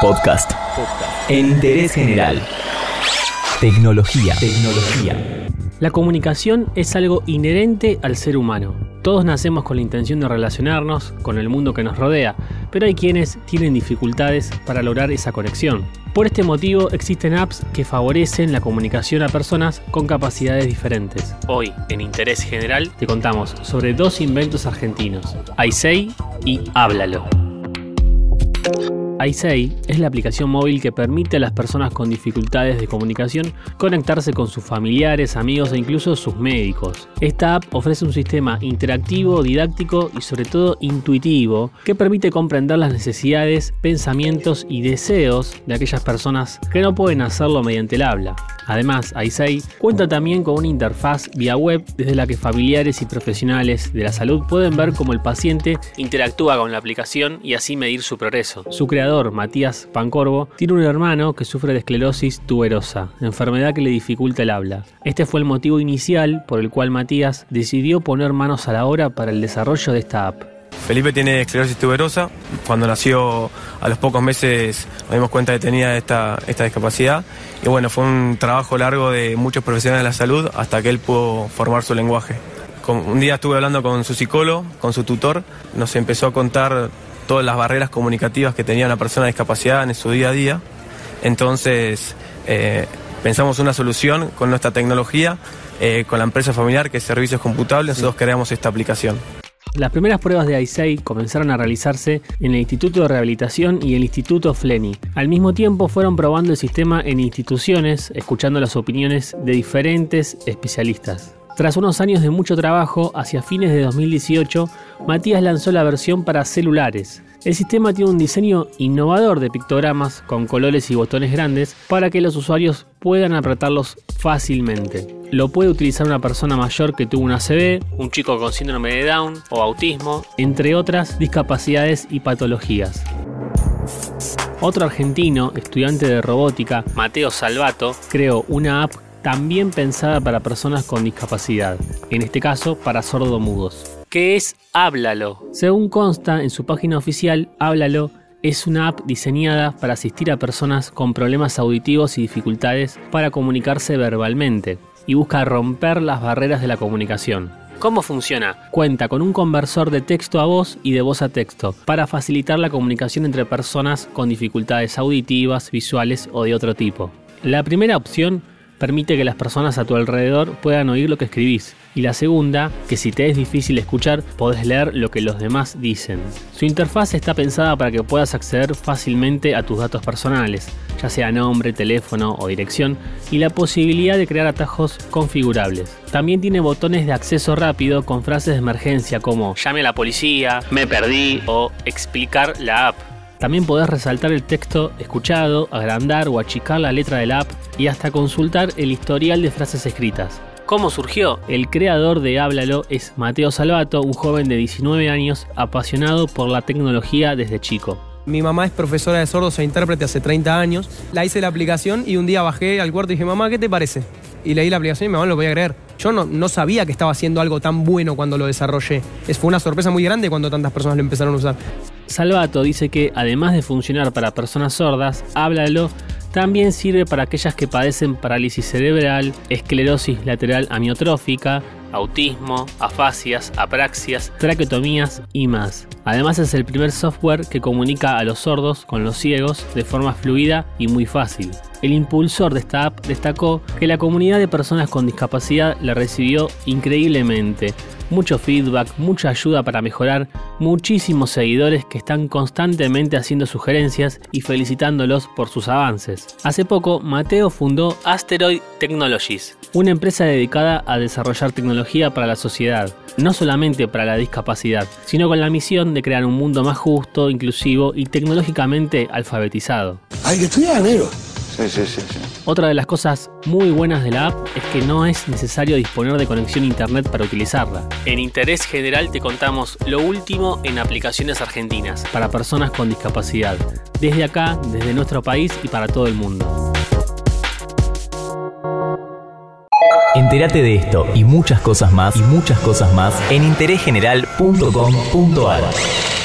Podcast. En interés general. Tecnología. Tecnología. La comunicación es algo inherente al ser humano. Todos nacemos con la intención de relacionarnos con el mundo que nos rodea, pero hay quienes tienen dificultades para lograr esa conexión. Por este motivo existen apps que favorecen la comunicación a personas con capacidades diferentes. Hoy, en Interés General, te contamos sobre dos inventos argentinos, iSay y Háblalo iSay es la aplicación móvil que permite a las personas con dificultades de comunicación conectarse con sus familiares, amigos e incluso sus médicos. Esta app ofrece un sistema interactivo, didáctico y sobre todo intuitivo que permite comprender las necesidades, pensamientos y deseos de aquellas personas que no pueden hacerlo mediante el habla. Además, iSay cuenta también con una interfaz vía web desde la que familiares y profesionales de la salud pueden ver cómo el paciente interactúa con la aplicación y así medir su progreso. Su creador, Matías Pancorvo, tiene un hermano que sufre de esclerosis tuberosa, enfermedad que le dificulta el habla. Este fue el motivo inicial por el cual Matías decidió poner manos a la obra para el desarrollo de esta app. Felipe tiene esclerosis tuberosa. Cuando nació, a los pocos meses nos dimos cuenta de que tenía esta, esta discapacidad. Y bueno, fue un trabajo largo de muchos profesionales de la salud hasta que él pudo formar su lenguaje. un día estuve hablando con su psicólogo, con su tutor, nos empezó a contar todas las barreras comunicativas que tenía una persona de discapacidad en su día a día. Entonces, eh, pensamos una solución con nuestra tecnología, eh, con la empresa familiar que es Servicios Computables, nosotros creamos esta aplicación. Las primeras pruebas de ISAI comenzaron a realizarse en el Instituto de Rehabilitación y el Instituto Fleni. Al mismo tiempo fueron probando el sistema en instituciones, escuchando las opiniones de diferentes especialistas. Tras unos años de mucho trabajo, hacia fines de 2018, Matías lanzó la versión para celulares. El sistema tiene un diseño innovador de pictogramas con colores y botones grandes para que los usuarios puedan apretarlos fácilmente. Lo puede utilizar una persona mayor que tuvo una ACV, un chico con síndrome de Down o autismo, entre otras discapacidades y patologías. Otro argentino, estudiante de robótica, Mateo Salvato, creó una app también pensada para personas con discapacidad, en este caso para sordomudos, que es Háblalo. Según consta en su página oficial, Háblalo es una app diseñada para asistir a personas con problemas auditivos y dificultades para comunicarse verbalmente, y busca romper las barreras de la comunicación. ¿Cómo funciona? Cuenta con un conversor de texto a voz y de voz a texto para facilitar la comunicación entre personas con dificultades auditivas, visuales o de otro tipo. La primera opción permite que las personas a tu alrededor puedan oír lo que escribís. Y la segunda, que si te es difícil escuchar, podés leer lo que los demás dicen. Su interfaz está pensada para que puedas acceder fácilmente a tus datos personales, ya sea nombre, teléfono o dirección, y la posibilidad de crear atajos configurables. También tiene botones de acceso rápido con frases de emergencia como llame a la policía, me perdí o explicar la app. También podés resaltar el texto escuchado, agrandar o achicar la letra de la app y hasta consultar el historial de frases escritas. ¿Cómo surgió? El creador de Háblalo es Mateo Salvato, un joven de 19 años apasionado por la tecnología desde chico. Mi mamá es profesora de sordos e intérprete hace 30 años. La hice la aplicación y un día bajé al cuarto y dije, mamá, ¿qué te parece? Y leí la aplicación y mi mamá no lo podía creer. Yo no, no sabía que estaba haciendo algo tan bueno cuando lo desarrollé. Es, fue una sorpresa muy grande cuando tantas personas lo empezaron a usar. Salvato dice que además de funcionar para personas sordas, háblalo también sirve para aquellas que padecen parálisis cerebral, esclerosis lateral amiotrófica, autismo, afasias, apraxias, traqueotomías y más. Además es el primer software que comunica a los sordos con los ciegos de forma fluida y muy fácil. El impulsor de esta app destacó que la comunidad de personas con discapacidad la recibió increíblemente, mucho feedback, mucha ayuda para mejorar, muchísimos seguidores que están constantemente haciendo sugerencias y felicitándolos por sus avances. Hace poco, Mateo fundó Asteroid Technologies, una empresa dedicada a desarrollar tecnología para la sociedad, no solamente para la discapacidad, sino con la misión de crear un mundo más justo, inclusivo y tecnológicamente alfabetizado. Hay que estudiar, negro. Otra de las cosas muy buenas de la app es que no es necesario disponer de conexión a internet para utilizarla. En Interés General te contamos lo último en aplicaciones argentinas para personas con discapacidad, desde acá, desde nuestro país y para todo el mundo. Entérate de esto y muchas cosas más y muchas cosas más en interésgeneral.com.ar.